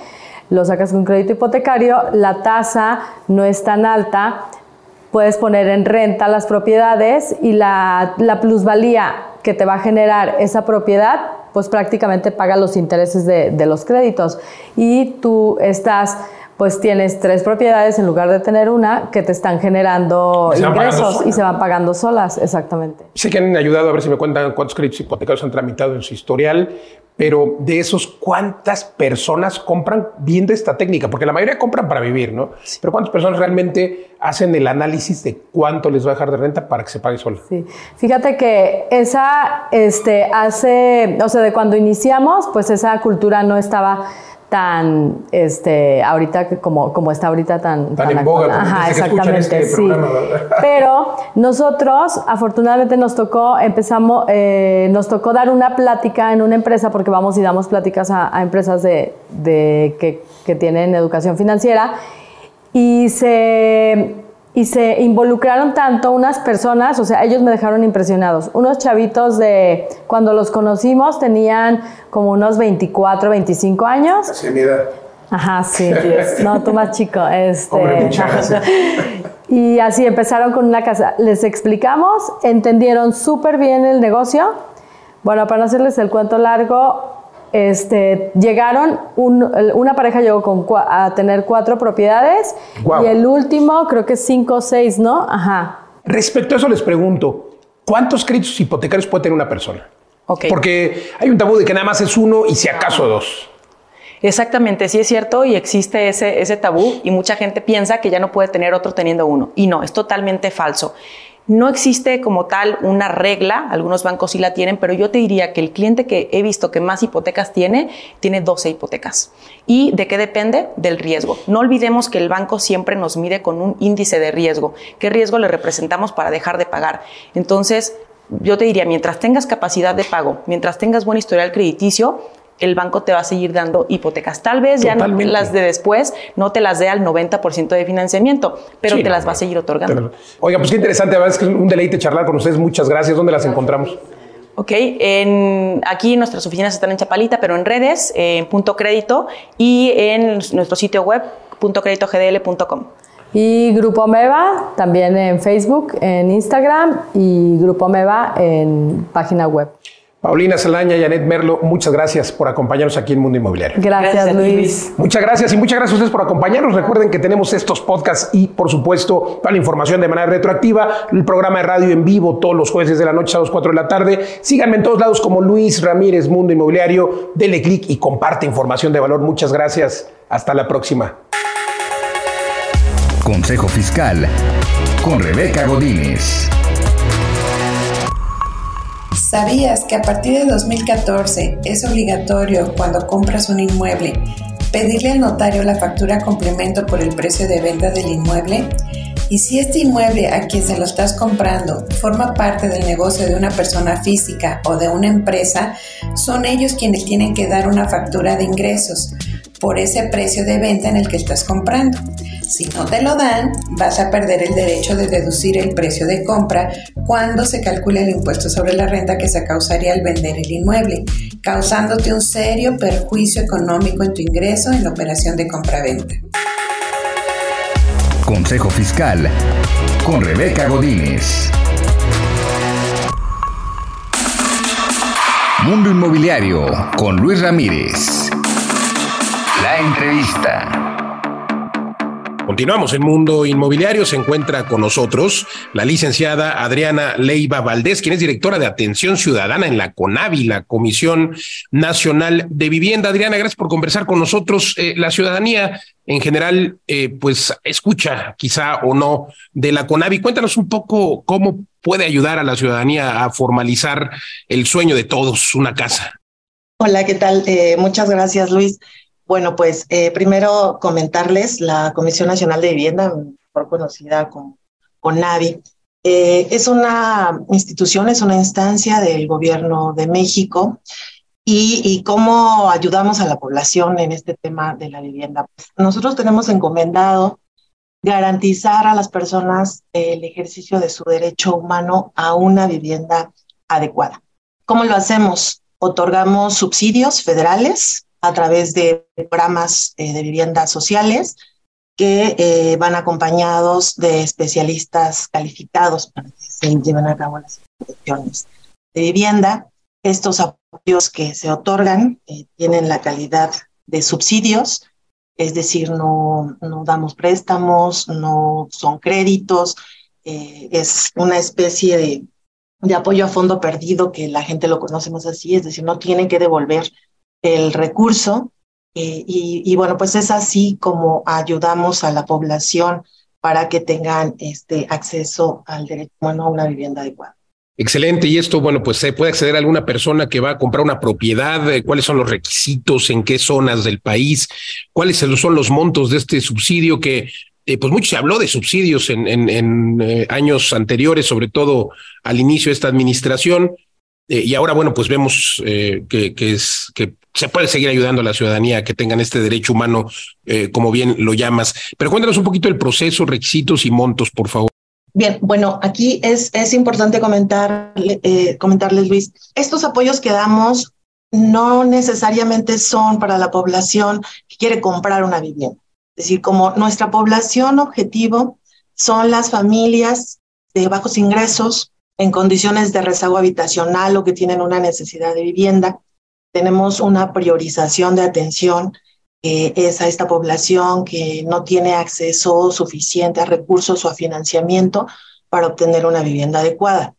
lo sacas con crédito hipotecario, la tasa no es tan alta, puedes poner en renta las propiedades y la, la plusvalía que te va a generar esa propiedad, pues prácticamente paga los intereses de, de los créditos. Y tú estás, pues tienes tres propiedades en lugar de tener una que te están generando se ingresos y se van pagando solas, exactamente. Sé que han ayudado a ver si me cuentan cuántos créditos hipotecarios han tramitado en su historial, pero de esos, ¿cuántas personas compran viendo esta técnica? Porque la mayoría compran para vivir, ¿no? Pero ¿cuántas personas realmente hacen el análisis de cuánto les va a dejar de renta para que se pague sola? Sí. Fíjate que esa, este, hace, o sea, de cuando iniciamos, pues esa cultura no estaba tan, este, ahorita que como, como está ahorita tan, Tan en boga, Ajá, escuchan exactamente, este sí. Pero nosotros, afortunadamente, nos tocó, empezamos, eh, nos tocó dar una plática en una empresa, porque vamos y damos pláticas a, a empresas de, de- que, que tienen educación financiera, y se, y se involucraron tanto unas personas, o sea, ellos me dejaron impresionados. Unos chavitos de, cuando los conocimos, tenían como unos 24, 25 años. Sí, mira. Ajá, sí. No, tú más chico. Este, Hombre. Y así empezaron con una casa. Les explicamos, entendieron súper bien el negocio. Bueno, para no hacerles el cuento largo, este, llegaron, un- una pareja llegó con, a tener cuatro propiedades y el último creo que cinco o seis, ¿no? Ajá. Respecto a eso les pregunto, ¿cuántos créditos hipotecarios puede tener una persona? Porque hay un tabú de que nada más es uno y si acaso dos. Exactamente, sí es cierto y existe ese, ese tabú y mucha gente piensa que ya no puede tener otro teniendo uno. Y no, es totalmente falso. No existe como tal una regla, algunos bancos sí la tienen, pero yo te diría que el cliente que he visto que más hipotecas tiene, tiene 12 hipotecas. ¿Y de qué depende? Del riesgo. No olvidemos que el banco siempre nos mide con un índice de riesgo. ¿Qué riesgo le representamos para dejar de pagar? Entonces, yo te diría, mientras tengas capacidad de pago, mientras tengas buen historial crediticio, el banco te va a seguir dando hipotecas. Tal vez ya no- las de después no te las dé al 90% de financiamiento, pero Sí, te no, las va a seguir otorgando. Oiga, pues qué interesante, la verdad es que es un deleite charlar con ustedes. Muchas gracias. ¿Dónde las encontramos? Ok, en, aquí nuestras oficinas están en Chapalita, pero en redes, eh, en punto crédito y en nuestro sitio web, puntocreditogdl.com. Y Grupo Meva también en Facebook, en Instagram y Grupo Meva en página web. Paulina Salaña, Janet Merlo, muchas gracias por acompañarnos aquí en Mundo Inmobiliario. Gracias, Luis. Luis. Muchas gracias y muchas gracias a ustedes por acompañarnos. Recuerden que tenemos estos podcasts y, por supuesto, toda la información de manera retroactiva. El programa de radio en vivo todos los jueves de la noche a las 4 de la tarde. Síganme en todos lados como Luis Ramírez, Mundo Inmobiliario. Dele clic y comparte información de valor. Muchas gracias. Hasta la próxima. Consejo Fiscal con Rebeca Godínez. ¿Sabías que a partir de 2014 es obligatorio cuando compras un inmueble pedirle al notario la factura complemento por el precio de venta del inmueble? Y si este inmueble a quien se lo estás comprando forma parte del negocio de una persona física o de una empresa, son ellos quienes tienen que dar una factura de ingresos por ese precio de venta en el que estás comprando. Si no te lo dan, vas a perder el derecho de deducir el precio de compra cuando se calcule el impuesto sobre la renta que se causaría al vender el inmueble, causándote un serio perjuicio económico en tu ingreso en la operación de compra-venta. Consejo Fiscal con Rebeca Godínez. Mundo Inmobiliario con Luis Ramírez. La entrevista. Continuamos en Mundo Inmobiliario. Se encuentra con nosotros la licenciada Adriana Leiva Valdés, quien es directora de Atención Ciudadana en la CONAVI, la Comisión Nacional de Vivienda. Adriana, gracias por conversar con nosotros. Eh, la ciudadanía en general, eh, pues escucha quizá o no de la CONAVI. Cuéntanos un poco cómo puede ayudar a la ciudadanía a formalizar el sueño de todos, una casa. Hola, ¿qué tal? Eh, muchas gracias, Luis. Bueno, pues eh, primero comentarles, la Comisión Nacional de Vivienda, mejor conocida como CONAVI, eh, es una institución, es una instancia del gobierno de México y, cómo ayudamos a la población en este tema de la vivienda. Nosotros tenemos encomendado garantizar a las personas el ejercicio de su derecho humano a una vivienda adecuada. ¿Cómo lo hacemos? Otorgamos subsidios federales a través de programas eh, de viviendas sociales que eh, van acompañados de especialistas calificados para que se lleven a cabo las inspecciones de vivienda. Estos apoyos que se otorgan eh, tienen la calidad de subsidios, es decir, no, no damos préstamos, no son créditos, es una especie de, de apoyo a fondo perdido que la gente lo conocemos así, es decir, no tienen que devolver el recurso eh, y, bueno, pues es así como ayudamos a la población para que tengan este acceso al derecho humano a una vivienda adecuada. Excelente. Y esto, bueno, pues se puede acceder a alguna persona que va a comprar una propiedad. Eh, ¿Cuáles son los requisitos? ¿En qué zonas del país? ¿Cuáles son los montos de este subsidio que, eh, pues mucho se habló de subsidios en, en, años anteriores, sobre todo al inicio de esta administración? Y ahora, bueno, pues vemos que, que, se puede seguir ayudando a la ciudadanía a que tengan este derecho humano, eh, como bien lo llamas. Pero cuéntanos un poquito el proceso, requisitos y montos, por favor. Bien, bueno, aquí es, es importante comentar, eh, comentarles, Luis, estos apoyos que damos no necesariamente son para la población que quiere comprar una vivienda. Es decir, como nuestra población objetivo son las familias de bajos ingresos en condiciones de rezago habitacional o que tienen una necesidad de vivienda tenemos una priorización de atención que es a esta población que no tiene acceso suficiente a recursos o a financiamiento para obtener una vivienda adecuada.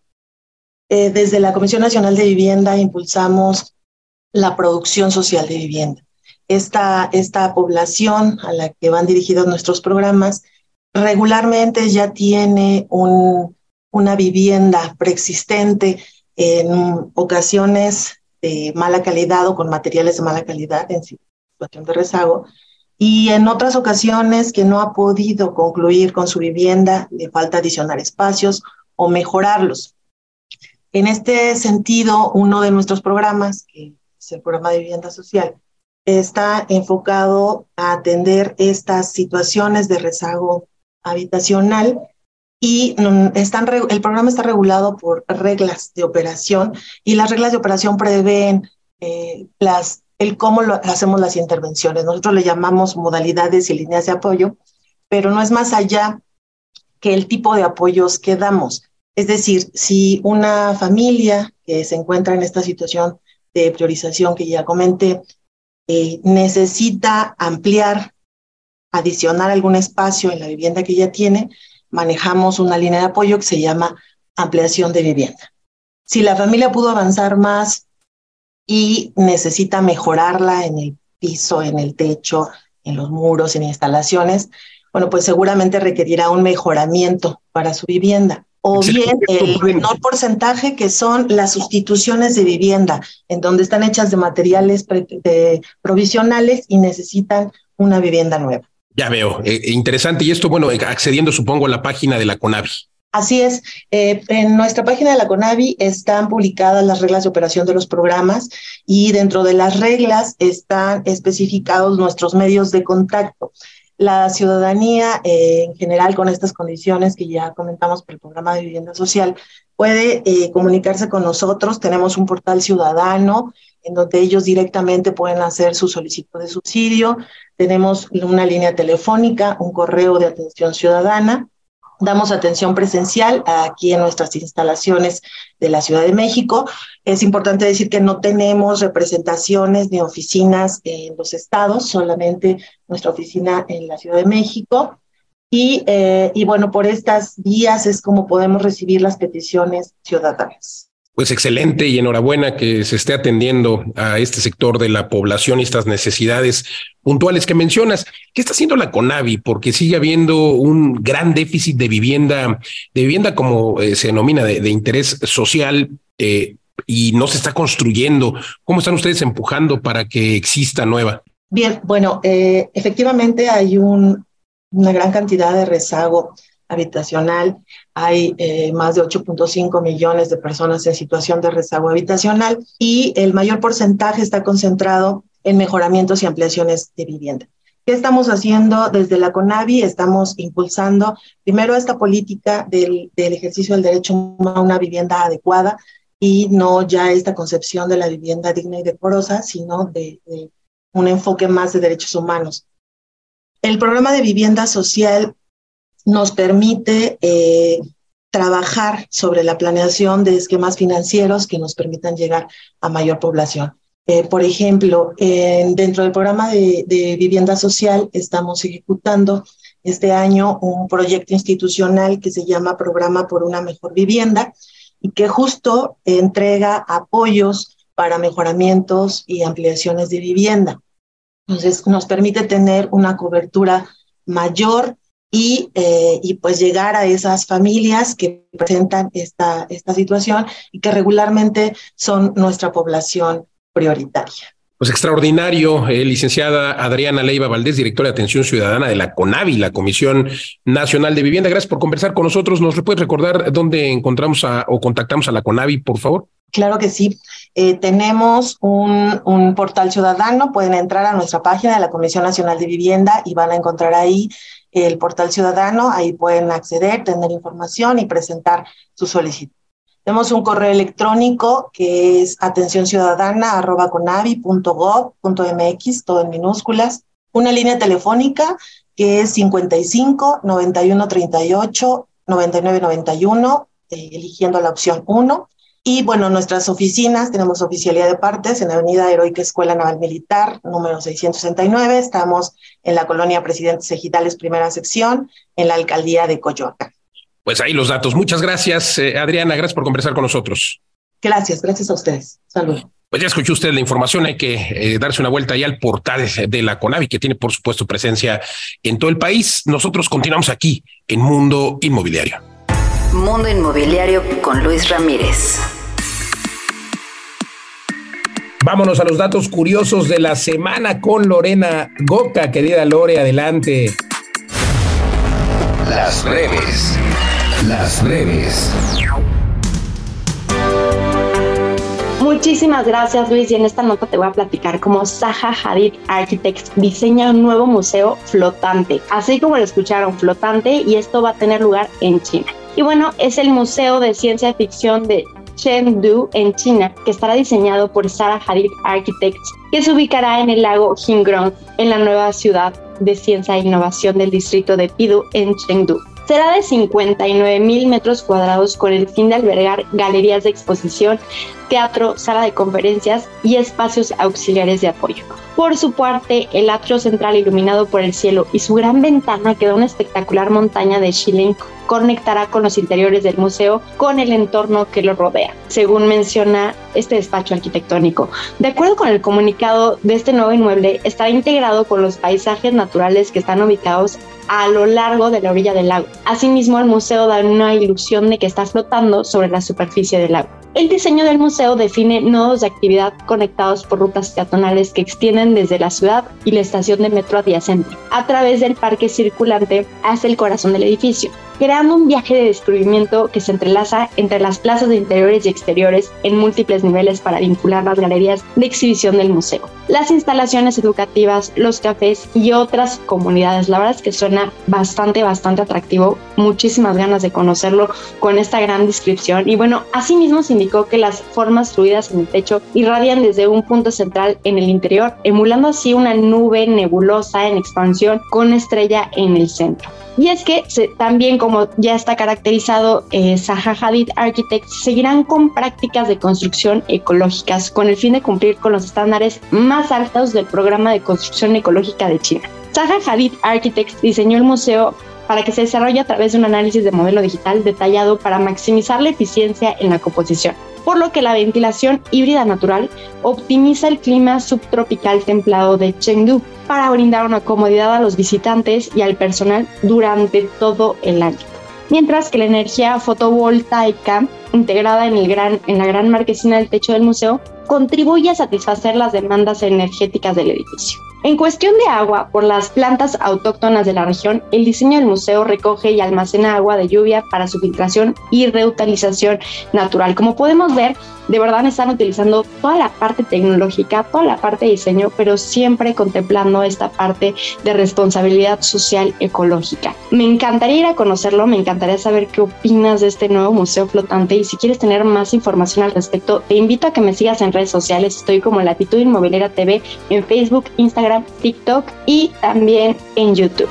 Eh, desde la Comisión Nacional de Vivienda impulsamos la producción social de vivienda. Esta, esta población a la que van dirigidos nuestros programas regularmente ya tiene un, una vivienda preexistente, en ocasiones de mala calidad o con materiales de mala calidad en situación de rezago. Y en otras ocasiones que no ha podido concluir con su vivienda, le falta adicionar espacios o mejorarlos. En este sentido, uno de nuestros programas, que es el programa de vivienda social, está enfocado a atender estas situaciones de rezago habitacional y están, el programa está regulado por reglas de operación y las reglas de operación prevén eh, las, el cómo hacemos las intervenciones. Nosotros le llamamos modalidades y líneas de apoyo, pero no es más allá que el tipo de apoyos que damos. Es decir, si una familia que se encuentra en esta situación de priorización que ya comenté eh, necesita ampliar, adicionar algún espacio en la vivienda que ya tiene, manejamos una línea de apoyo que se llama ampliación de vivienda. Si la familia pudo avanzar más y necesita mejorarla en el piso, en el techo, en los muros, en instalaciones, bueno, pues seguramente requerirá un mejoramiento para su vivienda. o bien el menor porcentaje que son las sustituciones de vivienda, en donde están hechas de materiales provisionales y necesitan una vivienda nueva. Ya veo, eh, interesante. Y esto, bueno, accediendo supongo a la página de la CONAVI. Así es, eh, en nuestra página de la CONAVI están publicadas las reglas de operación de los programas y dentro de las reglas están especificados nuestros medios de contacto. La ciudadanía eh, en general con estas condiciones que ya comentamos por el programa de vivienda social puede eh, comunicarse con nosotros. Tenemos un portal ciudadano en donde ellos directamente pueden hacer su solicitud de subsidio. Tenemos una línea telefónica, un correo de atención ciudadana Damos atención presencial aquí en nuestras instalaciones de la Ciudad de México. Es importante decir que no tenemos representaciones ni oficinas en los estados, solamente nuestra oficina en la Ciudad de México. Y, eh, y bueno, por estas vías es como podemos recibir las peticiones ciudadanas. Pues excelente y enhorabuena que se esté atendiendo a este sector de la población y estas necesidades puntuales que mencionas. ¿Qué está haciendo la CONAVI? Porque sigue habiendo un gran déficit de vivienda, de vivienda como eh, se denomina, de, interés social. Eh, y no se está construyendo. ¿Cómo están ustedes empujando para que exista nueva? Bien, bueno, eh, efectivamente hay un, una gran cantidad de rezago habitacional. Hay eh, más de 8.5 millones de personas en situación de rezago habitacional y el mayor porcentaje está concentrado en mejoramientos y ampliaciones de vivienda. ¿Qué estamos haciendo desde la CONAVI? Estamos impulsando primero esta política del, ejercicio del derecho a una vivienda adecuada y no ya esta concepción de la vivienda digna y decorosa, sino de un enfoque más de derechos humanos. El programa de vivienda social nos permite eh, trabajar sobre la planeación de esquemas financieros que nos permitan llegar a mayor población. Eh, por ejemplo, dentro del programa de, vivienda social estamos ejecutando este año un proyecto institucional que se llama Programa por una Mejor Vivienda y que justo entrega apoyos para mejoramientos y ampliaciones de vivienda. Entonces, nos permite tener una cobertura mayor y, eh, y, pues llegar a esas familias que presentan esta, esta situación y que regularmente son nuestra población prioritaria. Pues extraordinario, eh, licenciada Adriana Leiva Valdés, directora de Atención Ciudadana de la CONAVI, la Comisión Nacional de Vivienda. Gracias por conversar con nosotros. ¿Nos puedes recordar dónde encontramos o contactamos a la CONAVI, por favor? Claro que sí. Eh, tenemos un, un, portal ciudadano. Pueden entrar a nuestra página de la Comisión Nacional de Vivienda y van a encontrar ahí el portal ciudadano, ahí pueden acceder, tener información y presentar su solicitud. Tenemos un correo electrónico que es atencionciudadana.conavi.gov.mx, todo en minúsculas. Una línea telefónica que es 55 91 38 99 91, eligiendo la opción 1. Y bueno, nuestras oficinas, tenemos oficialidad de partes en la Avenida Heroica Escuela Naval Militar, número 669. Estamos en la colonia Presidentes Ejidales, primera sección, en la alcaldía de Coyoacán. Pues ahí los datos. Muchas gracias, eh, Adriana. Gracias por conversar con nosotros. Gracias, gracias a ustedes. Saludos. Pues ya escuchó usted la información, hay que eh, darse una vuelta ahí al portal de la CONAVI, que tiene por supuesto presencia en todo el país. Nosotros continuamos aquí en Mundo Inmobiliario. Mundo Inmobiliario con Luis Ramírez. Vámonos a los datos curiosos de la semana con Lorena Goca. Querida Lore, adelante. Las breves. Las breves. Muchísimas gracias Luis y en esta nota te voy a platicar cómo Zaha Hadid Architects diseña un nuevo museo flotante, así como lo escucharon flotante y esto va a tener lugar en China. Y bueno, es el Museo de Ciencia Ficción de Chengdu en China, que estará diseñado por Sarah Hadid Architects, que se ubicará en el lago Hingrong, en la nueva ciudad de ciencia e innovación del distrito de Pidu en Chengdu. Será de 59 mil metros cuadrados con el fin de albergar galerías de exposición, teatro, sala de conferencias y espacios auxiliares de apoyo. Por su parte, el atrio central iluminado por el cielo y su gran ventana que da una espectacular montaña de Shilin conectará con los interiores del museo con el entorno que lo rodea. Según menciona este despacho arquitectónico. De acuerdo con el comunicado de este nuevo inmueble, estará integrado con los paisajes naturales que están ubicados a lo largo de la orilla del lago. Asimismo, el museo da una ilusión de que está flotando sobre la superficie del lago. El diseño del museo define nodos de actividad conectados por rutas peatonales que extienden desde la ciudad y la estación de metro adyacente, a través del parque circulante hasta el corazón del edificio, creando un viaje de descubrimiento que se entrelaza entre las plazas de interiores y exteriores en múltiples niveles para vincular las galerías de exhibición del museo, las instalaciones educativas, los cafés y otras comunidades. La verdad es que suena bastante, bastante atractivo, muchísimas ganas de conocerlo con esta gran descripción y bueno, asimismo se que las formas fluidas en el techo irradian desde un punto central en el interior, emulando así una nube nebulosa en expansión con estrella en el centro. Y es que también como ya está caracterizado eh, Zaha Hadid Architects, seguirán con prácticas de construcción ecológicas con el fin de cumplir con los estándares más altos del programa de construcción ecológica de China. Zaha Hadid Architects diseñó el museo para que se desarrolle a través de un análisis de modelo digital detallado para maximizar la eficiencia en la composición, por lo que la ventilación híbrida natural optimiza el clima subtropical templado de Chengdu para brindar una comodidad a los visitantes y al personal durante todo el año. Mientras que la energía fotovoltaica integrada en, el gran, en la gran marquesina del techo del museo contribuye a satisfacer las demandas energéticas del edificio. En cuestión de agua, por las plantas autóctonas de la región, el diseño del museo recoge y almacena agua de lluvia para su filtración y reutilización natural. Como podemos ver, de verdad están utilizando toda la parte tecnológica, toda la parte de diseño, pero siempre contemplando esta parte de responsabilidad social ecológica. Me encantaría ir a conocerlo, me encantaría saber qué opinas de este nuevo museo flotante y si quieres tener más información al respecto, te invito a que me sigas en redes sociales. Estoy como Latitud Inmobiliaria TV en Facebook, Instagram, TikTok y también en YouTube.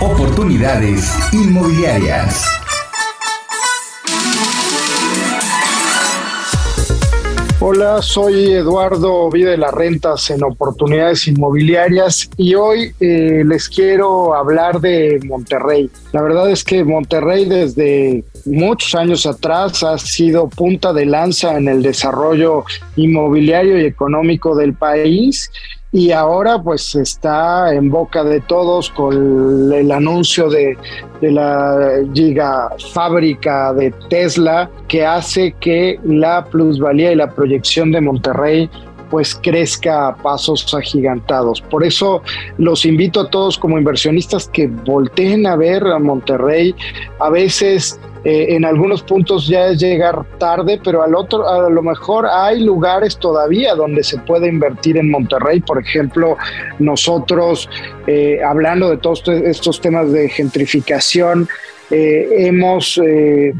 Oportunidades inmobiliarias. Hola, soy Eduardo Vida de las Rentas en Oportunidades Inmobiliarias y hoy eh, les quiero hablar de Monterrey. La verdad es que Monterrey desde muchos años atrás ha sido punta de lanza en el desarrollo inmobiliario y económico del país y ahora pues está en boca de todos con el anuncio de, la gigafábrica de Tesla que hace que la plusvalía y la proyección de Monterrey pues crezca a pasos agigantados. Por eso los invito a todos como inversionistas que volteen a ver a Monterrey. A veces eh, en algunos puntos ya es llegar tarde, pero al otro, a lo mejor hay lugares todavía donde se puede invertir en Monterrey. Por ejemplo, nosotros, eh, hablando de todos estos temas de gentrificación, eh, hemos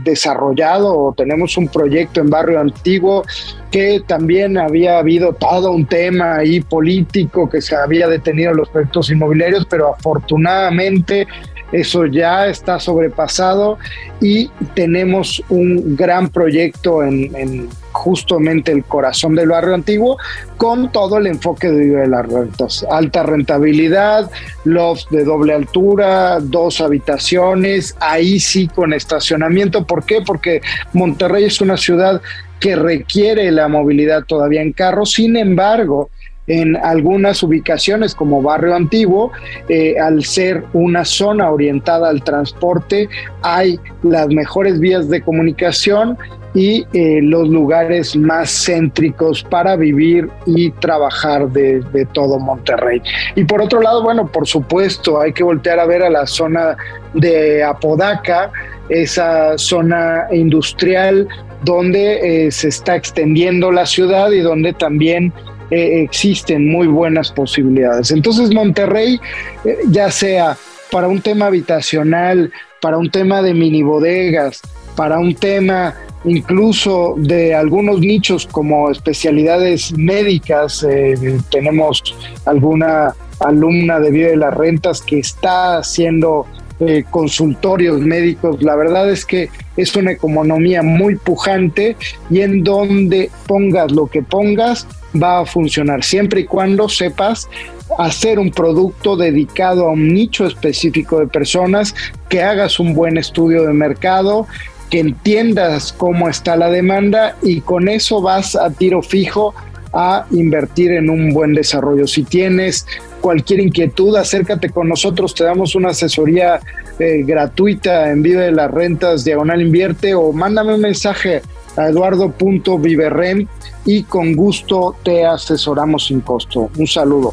desarrollado o tenemos un proyecto en Barrio Antiguo que también había habido todo un tema ahí político que se había detenido los proyectos inmobiliarios, pero afortunadamente eso ya está sobrepasado y tenemos un gran proyecto en, justamente el corazón del barrio antiguo con todo el enfoque de las rentas. Alta rentabilidad, loft de doble altura, dos habitaciones, ahí sí con estacionamiento. ¿Por qué? Porque Monterrey es una ciudad que requiere la movilidad todavía en carro. Sin embargo, en algunas ubicaciones como Barrio Antiguo, eh, al ser una zona orientada al transporte, hay las mejores vías de comunicación y eh, los lugares más céntricos para vivir y trabajar de, todo Monterrey. Y por otro lado, bueno, por supuesto, hay que voltear a ver a la zona de Apodaca, esa zona industrial donde eh, se está extendiendo la ciudad y donde también eh, existen muy buenas posibilidades. Entonces Monterrey, eh, ya sea para un tema habitacional, para un tema de mini bodegas, para un tema incluso de algunos nichos como especialidades médicas, eh, tenemos alguna alumna de Vida de las Rentas que está haciendo consultorios médicos. La verdad es que es una economía muy pujante y en donde pongas lo que pongas, va a funcionar siempre y cuando sepas hacer un producto dedicado a un nicho específico de personas, que hagas un buen estudio de mercado, que entiendas cómo está la demanda y con eso vas a tiro fijo a invertir en un buen desarrollo. Si tienes cualquier inquietud, acércate con nosotros, te damos una asesoría eh, gratuita en Vive de las Rentas, Diagonal Invierte o mándame un mensaje a eduardo.viverrent y con gusto te asesoramos sin costo. Un saludo.